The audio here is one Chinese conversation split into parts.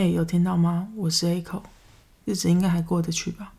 哎，有听到吗？我是 A 口，日子应该还过得去吧？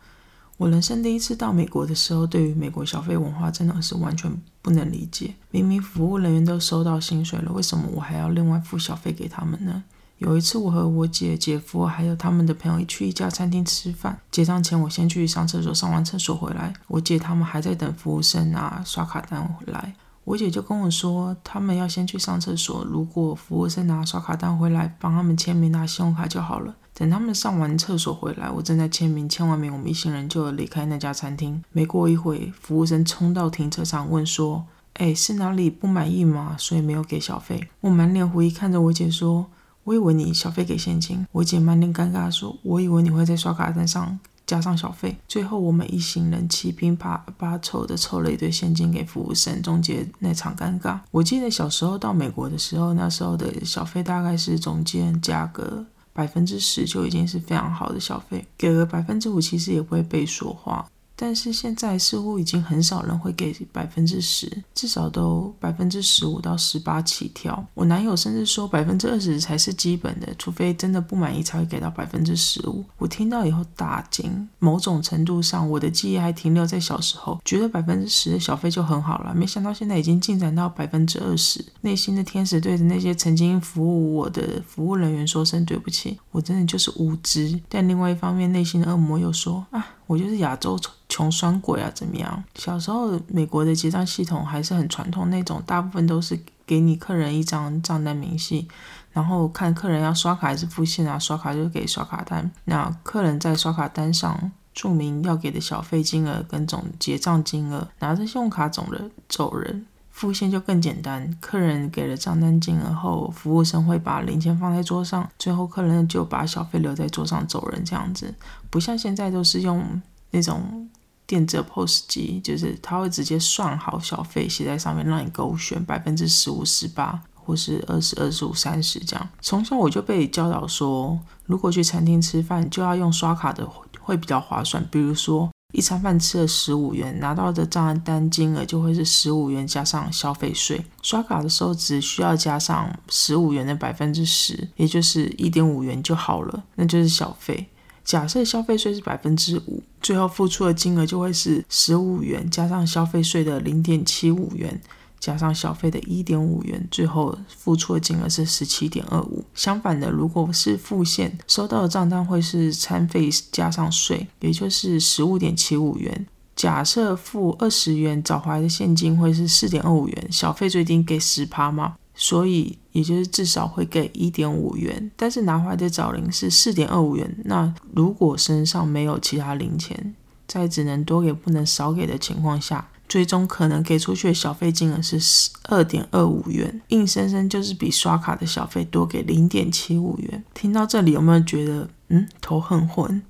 我人生第一次到美国的时候，对于美国消费文化真的是完全不能理解。明明服务人员都收到薪水了，为什么我还要另外付小费给他们呢？有一次，我和我姐、姐夫还有他们的朋友去一家餐厅吃饭，结账前我先去上厕所，上完厕所回来，我姐他们还在等服务生拿刷卡单回来。我姐就跟我说，他们要先去上厕所。如果服务生拿刷卡单回来，帮他们签名拿信用卡就好了。等他们上完厕所回来，我正在签名，签完名，我们一行人就离开那家餐厅。没过一会，服务生冲到停车场问说：“哎，是哪里不满意吗？所以没有给小费。”我满脸狐疑看着我姐说：“我以为你小费给现金。”我姐满脸尴尬说：“我以为你会在刷卡单上。”加上小费，最后我们一行人七拼八八凑的凑了一堆现金给服务生，终结那场尴尬。我记得小时候到美国的时候，那时候的小费大概是总监价格百分之十就已经是非常好的小费，给了百分之五其实也不会被说话。但是现在似乎已经很少人会给百分之十，至少都百分之十五到十八起跳。我男友甚至说百分之二十才是基本的，除非真的不满意才会给到百分之十五。我听到以后大惊，某种程度上我的记忆还停留在小时候，觉得百分之十的小费就很好了。没想到现在已经进展到百分之二十，内心的天使对着那些曾经服务我的服务人员说声对不起，我真的就是无知。但另外一方面，内心的恶魔又说啊。我就是亚洲穷酸鬼啊，怎么样？小时候美国的结账系统还是很传统那种，大部分都是给你客人一张账单明细，然后看客人要刷卡还是付现啊，刷卡就给刷卡单，那客人在刷卡单上注明要给的小费金额跟总结账金额，拿着信用卡走人走人。付现就更简单，客人给了账单金额后，服务生会把零钱放在桌上，最后客人就把小费留在桌上走人，这样子，不像现在都是用那种电子 POS 机，就是他会直接算好小费写在上面，让你勾选百分之十五、十八或是二十二、十五、三十这样。从小我就被教导说，如果去餐厅吃饭，就要用刷卡的会比较划算，比如说。一餐饭吃了十五元，拿到的账单金额就会是十五元加上消费税。刷卡的时候只需要加上十五元的百分之十，也就是一点五元就好了，那就是小费。假设消费税是百分之五，最后付出的金额就会是十五元加上消费税的零点七五元。加上小费的一点五元，最后付出的金额是十七点二五。相反的，如果是付现，收到的账单会是餐费加上税，也就是十五点七五元。假设付二十元找回来的现金会是四点二五元，小费最低给十趴嘛，所以也就是至少会给一点五元。但是拿回来的找零是四点二五元，那如果身上没有其他零钱，在只能多给不能少给的情况下。最终可能给出去的小费金额是十二点二五元，硬生生就是比刷卡的小费多给零点七五元。听到这里有没有觉得嗯头很昏？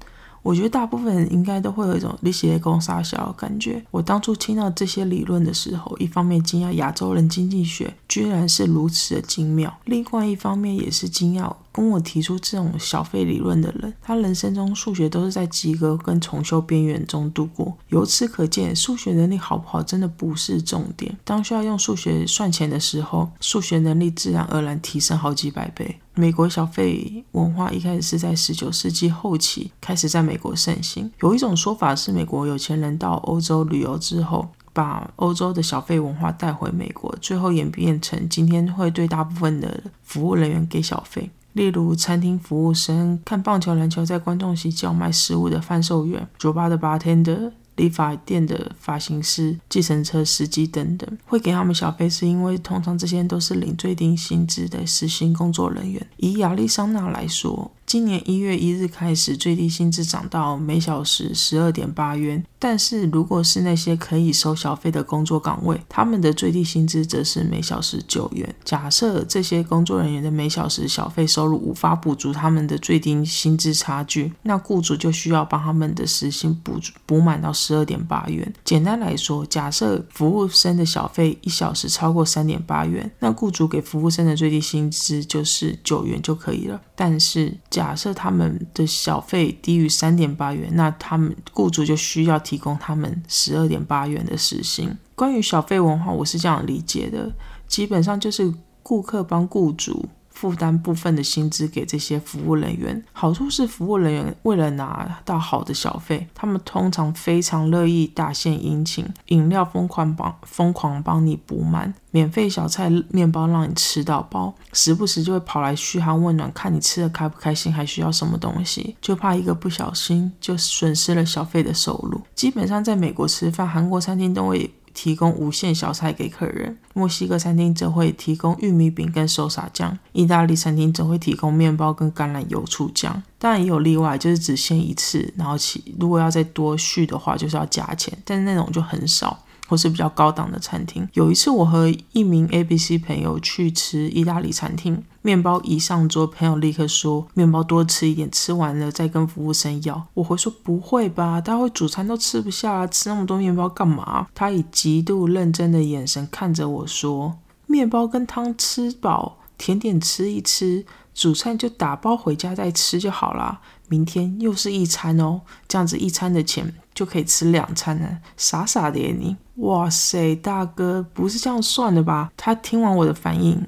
我觉得大部分人应该都会有一种利息公傻小的感觉。我当初听到这些理论的时候，一方面惊讶亚洲人经济学居然是如此的精妙，另外一方面也是惊讶跟我提出这种小费理论的人，他人生中数学都是在及格跟重修边缘中度过。由此可见，数学能力好不好真的不是重点。当需要用数学算钱的时候，数学能力自然而然提升好几百倍。美国小费文化一开始是在十九世纪后期开始在美国盛行。有一种说法是，美国有钱人到欧洲旅游之后，把欧洲的小费文化带回美国，最后演变成今天会对大部分的服务人员给小费。例如，餐厅服务生、看棒球、篮球在观众席叫卖食物的贩售员、酒吧的 bartender。理发店的发型师、计程车司机等等，会给他们小费，是因为通常这些都是领最低薪资的实薪工作人员。以亚利桑那来说，今年一月一日开始，最低薪资涨到每小时十二点八元。但是，如果是那些可以收小费的工作岗位，他们的最低薪资则是每小时九元。假设这些工作人员的每小时小费收入无法补足他们的最低薪资差距，那雇主就需要帮他们的时薪补补满到十二点八元。简单来说，假设服务生的小费一小时超过三点八元，那雇主给服务生的最低薪资就是九元就可以了。但是，假假设他们的小费低于三点八元，那他们雇主就需要提供他们十二点八元的时薪。关于小费文化，我是这样理解的：基本上就是顾客帮雇主负担部分的薪资给这些服务人员。好处是，服务人员为了拿到好的小费，他们通常非常乐意大献殷勤，饮料疯狂帮疯狂帮你补满，免费小菜面包让你吃到饱，时不时就会跑来嘘寒问暖，看你吃的开不开心，还需要什么东西，就怕一个不小心就损失了小费的收入。基本上在美国吃饭，韩国餐厅都会。提供无限小菜给客人，墨西哥餐厅则会提供玉米饼跟手撒酱，意大利餐厅则会提供面包跟橄榄油醋酱。当然也有例外，就是只限一次，然后其如果要再多续的话，就是要加钱，但是那种就很少。或是比较高档的餐厅。有一次，我和一名 A B C 朋友去吃意大利餐厅，面包一上桌，朋友立刻说：“面包多吃一点，吃完了再跟服务生要。”我回说：“不会吧，大会主餐都吃不下，吃那么多面包干嘛？”他以极度认真的眼神看着我说：“面包跟汤吃饱，甜点吃一吃，主餐就打包回家再吃就好啦。明天又是一餐哦，这样子一餐的钱。”就可以吃两餐了，傻傻的你！哇塞，大哥不是这样算的吧？他听完我的反应，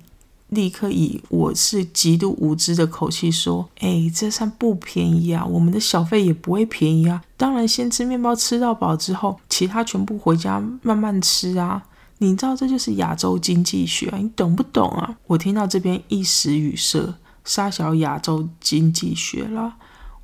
立刻以我是极度无知的口气说：“哎，这餐不便宜啊，我们的小费也不会便宜啊。当然，先吃面包吃到饱之后，其他全部回家慢慢吃啊。你知道这就是亚洲经济学，你懂不懂啊？”我听到这边一时语塞，沙小亚洲经济学了。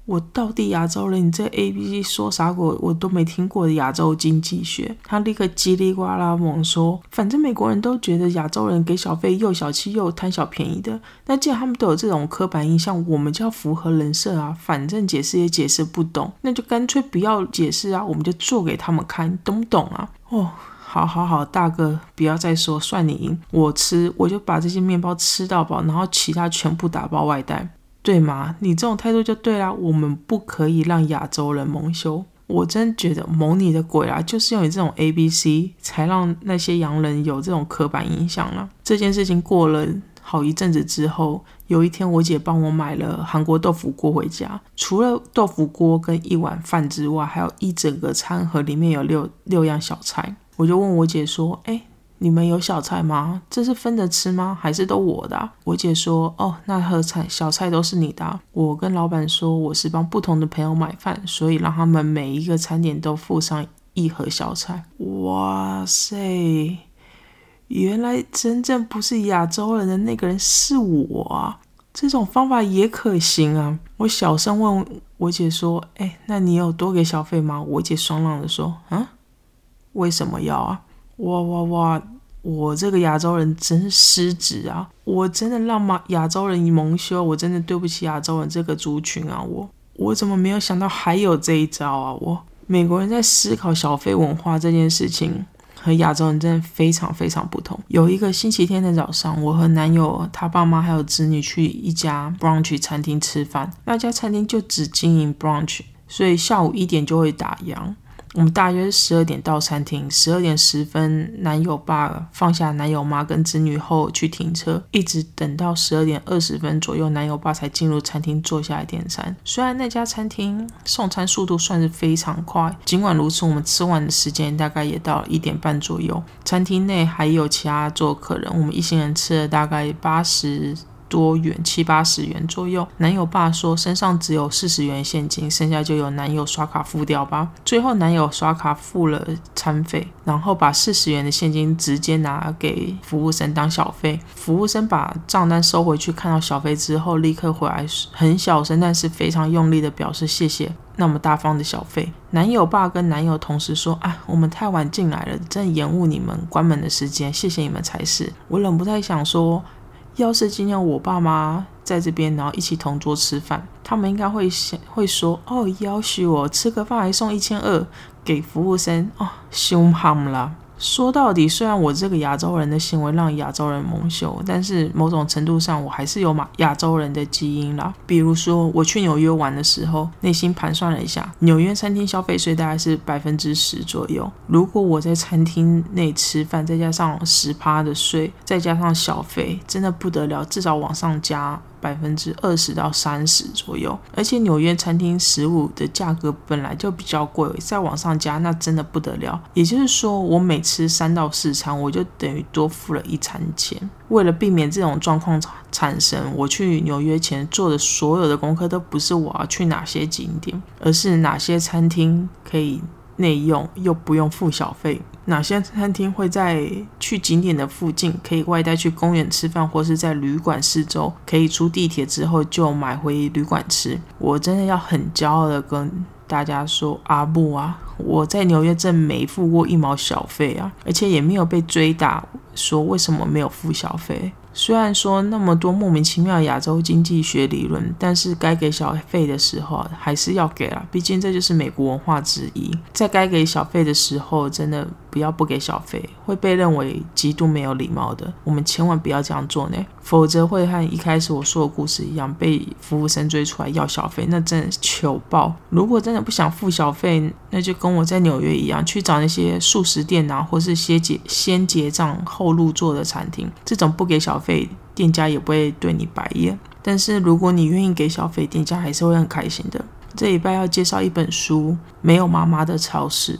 我到底亚洲人？你这 A B C 说啥鬼？我都没听过的亚洲经济学。他立刻叽里呱啦猛说：“反正美国人都觉得亚洲人给小费又小气又贪小便宜的。那既然他们都有这种刻板印象，我们就要符合人设啊！反正解释也解释不懂，那就干脆不要解释啊！我们就做给他们看，懂不懂啊？哦，好好好，大哥，不要再说，算你赢。我吃，我就把这些面包吃到饱，然后其他全部打包外带。”对吗？你这种态度就对啦。我们不可以让亚洲人蒙羞。我真觉得蒙你的鬼啊！就是用你这种 A B C 才让那些洋人有这种刻板印象了。这件事情过了好一阵子之后，有一天我姐帮我买了韩国豆腐锅回家，除了豆腐锅跟一碗饭之外，还有一整个餐盒，里面有六六样小菜。我就问我姐说：“哎。”你们有小菜吗？这是分着吃吗？还是都我的？我姐说：“哦，那盒菜小菜都是你的。”我跟老板说：“我是帮不同的朋友买饭，所以让他们每一个餐点都附上一盒小菜。”哇塞！原来真正不是亚洲人的那个人是我啊！这种方法也可行啊！我小声问我姐说：“哎，那你有多给小费吗？”我姐爽朗的说：“啊，为什么要啊？”哇哇哇！我这个亚洲人真失职啊！我真的让马亚洲人蒙羞，我真的对不起亚洲人这个族群啊！我我怎么没有想到还有这一招啊？我美国人在思考小费文化这件事情和亚洲人真的非常非常不同。有一个星期天的早上，我和男友、他爸妈还有子女去一家 brunch 餐厅吃饭，那家餐厅就只经营 brunch，所以下午一点就会打烊。我们大约十二点到餐厅，十二点十分，男友爸放下男友妈跟子女后去停车，一直等到十二点二十分左右，男友爸才进入餐厅坐下来点餐。虽然那家餐厅送餐速度算是非常快，尽管如此，我们吃完的时间大概也到了一点半左右。餐厅内还有其他做客人，我们一行人吃了大概八十。多元七八十元左右，男友爸说身上只有四十元现金，剩下就由男友刷卡付掉吧。最后男友刷卡付了餐费，然后把四十元的现金直接拿给服务生当小费。服务生把账单收回去，看到小费之后，立刻回来很小声，但是非常用力的表示谢谢那么大方的小费。男友爸跟男友同时说：“啊，我们太晚进来了，真延误你们关门的时间，谢谢你们才是。”我忍不太想说。要是今天我爸妈在这边，然后一起同桌吃饭，他们应该会想会说：“哦，要许我吃个饭还送一千二给服务生哦，凶悍了。”说到底，虽然我这个亚洲人的行为让亚洲人蒙羞，但是某种程度上，我还是有马亚洲人的基因啦。比如说，我去纽约玩的时候，内心盘算了一下，纽约餐厅消费税大概是百分之十左右。如果我在餐厅内吃饭，再加上十趴的税，再加上小费，真的不得了，至少往上加百分之二十到三十左右。而且纽约餐厅食物的价格本来就比较贵，再往上加那真的不得了。也就是说，我每吃三到四餐，我就等于多付了一餐钱。为了避免这种状况产生，我去纽约前做的所有的功课都不是我要去哪些景点，而是哪些餐厅可以内用又不用付小费，哪些餐厅会在去景点的附近可以外带去公园吃饭，或是在旅馆四周可以出地铁之后就买回旅馆吃。我真的要很骄傲的跟大家说，阿布啊，我在纽约镇没付过一毛小费啊，而且也没有被追打。说为什么没有付小费？虽然说那么多莫名其妙亚洲经济学理论，但是该给小费的时候还是要给啊，毕竟这就是美国文化之一。在该给小费的时候，真的不要不给小费，会被认为极度没有礼貌的。我们千万不要这样做呢，否则会和一开始我说的故事一样，被服务生追出来要小费，那真的糗爆。如果真的不想付小费，那就跟我在纽约一样，去找那些素食店啊，或是先结先结账后入座的餐厅，这种不给小费，店家也不会对你白眼。但是如果你愿意给小费，店家还是会很开心的。这礼拜要介绍一本书，《没有妈妈的超市》。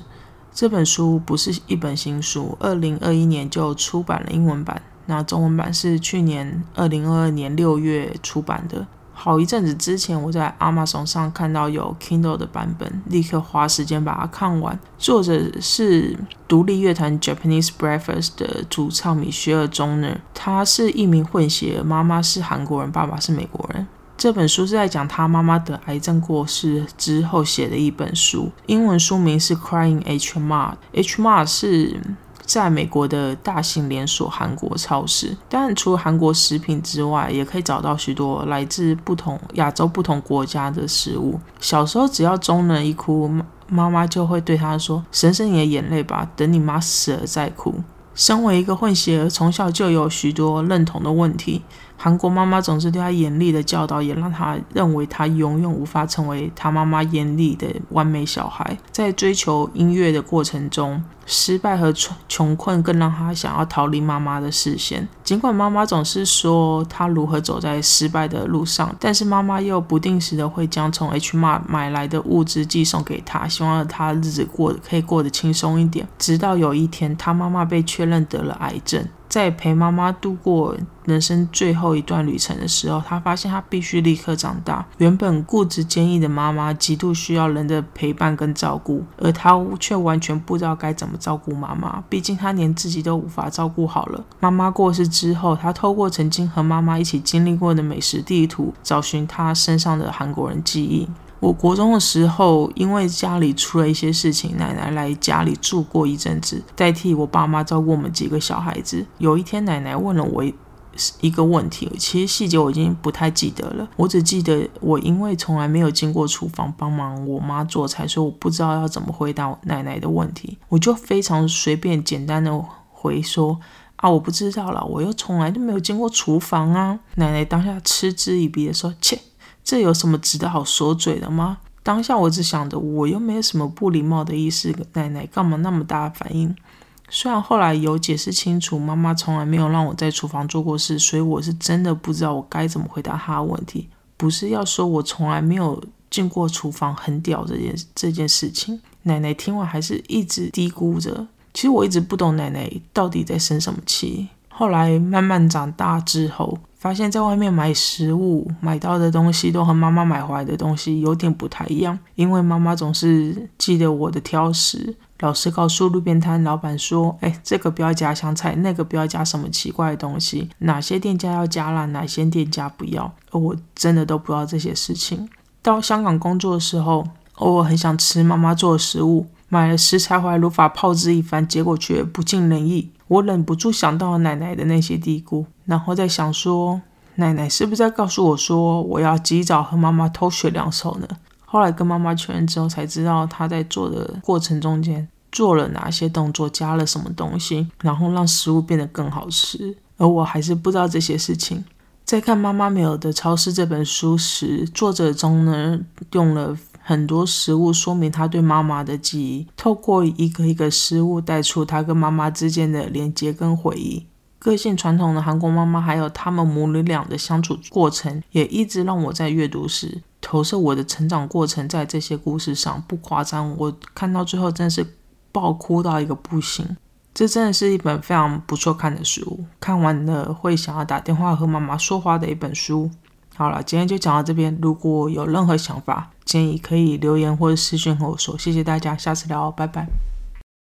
这本书不是一本新书，二零二一年就出版了英文版，那中文版是去年二零二二年六月出版的。好一阵子之前，我在 Amazon 上看到有 Kindle 的版本，立刻花时间把它看完。作者是独立乐团 Japanese Breakfast 的主唱米歇尔·中呢，他是一名混血，妈妈是韩国人，爸爸是美国人。这本书是在讲他妈妈得癌症过世之后写的一本书，英文书名是 Crying H Mart，H Mart 是。在美国的大型连锁韩国超市，当然除了韩国食品之外，也可以找到许多来自不同亚洲不同国家的食物。小时候只要中人一哭，妈妈就会对他说：“省省你的眼泪吧，等你妈死了再哭。”身为一个混血儿，从小就有许多认同的问题。韩国妈妈总是对他严厉的教导，也让他认为他永远无法成为他妈妈眼里的完美小孩。在追求音乐的过程中，失败和穷穷困更让他想要逃离妈妈的视线。尽管妈妈总是说他如何走在失败的路上，但是妈妈又不定时的会将从 H Mart 买来的物资寄送给他，希望他日子过可以过得轻松一点。直到有一天，他妈妈被确认得了癌症。在陪妈妈度过人生最后一段旅程的时候，他发现他必须立刻长大。原本固执坚毅的妈妈极度需要人的陪伴跟照顾，而他却完全不知道该怎么照顾妈妈。毕竟他连自己都无法照顾好了。妈妈过世之后，他透过曾经和妈妈一起经历过的美食地图，找寻他身上的韩国人记忆。我国中的时候，因为家里出了一些事情，奶奶来家里住过一阵子，代替我爸妈照顾我们几个小孩子。有一天，奶奶问了我一个问题，其实细节我已经不太记得了，我只记得我因为从来没有进过厨房帮忙我妈做菜，所以我不知道要怎么回答奶奶的问题，我就非常随便简单的回说啊，我不知道了，我又从来都没有进过厨房啊。奶奶当下嗤之以鼻的说，切。这有什么值得好说嘴的吗？当下我只想着，我又没有什么不礼貌的意思，奶奶干嘛那么大反应？虽然后来有解释清楚，妈妈从来没有让我在厨房做过事，所以我是真的不知道我该怎么回答她的问题。不是要说我从来没有进过厨房很屌这件这件事情。奶奶听完还是一直嘀咕着。其实我一直不懂奶奶到底在生什么气。后来慢慢长大之后。发现，在外面买食物买到的东西都和妈妈买回来的东西有点不太一样，因为妈妈总是记得我的挑食，老是告诉路边摊老板说：“哎，这个不要加香菜，那个不要加什么奇怪的东西，哪些店家要加辣，哪些店家不要。”我真的都不知道这些事情。到香港工作的时候，偶尔很想吃妈妈做的食物，买了食材回来如法炮制一番，结果却不尽人意。我忍不住想到了奶奶的那些嘀咕，然后在想说，奶奶是不是在告诉我说，我要及早和妈妈偷学两手呢？后来跟妈妈确认之后，才知道她在做的过程中间做了哪些动作，加了什么东西，然后让食物变得更好吃。而我还是不知道这些事情。在看《妈妈没有的超市》这本书时，作者中呢用了。很多食物说明他对妈妈的记忆，透过一个一个食物带出他跟妈妈之间的连接跟回忆。个性传统的韩国妈妈，还有他们母女俩的相处过程，也一直让我在阅读时投射我的成长过程在这些故事上。不夸张，我看到最后真是爆哭到一个不行。这真的是一本非常不错看的书，看完了会想要打电话和妈妈说话的一本书。好了，今天就讲到这边。如果有任何想法、建议，可以留言或者私信和我说。谢谢大家，下次聊，拜拜。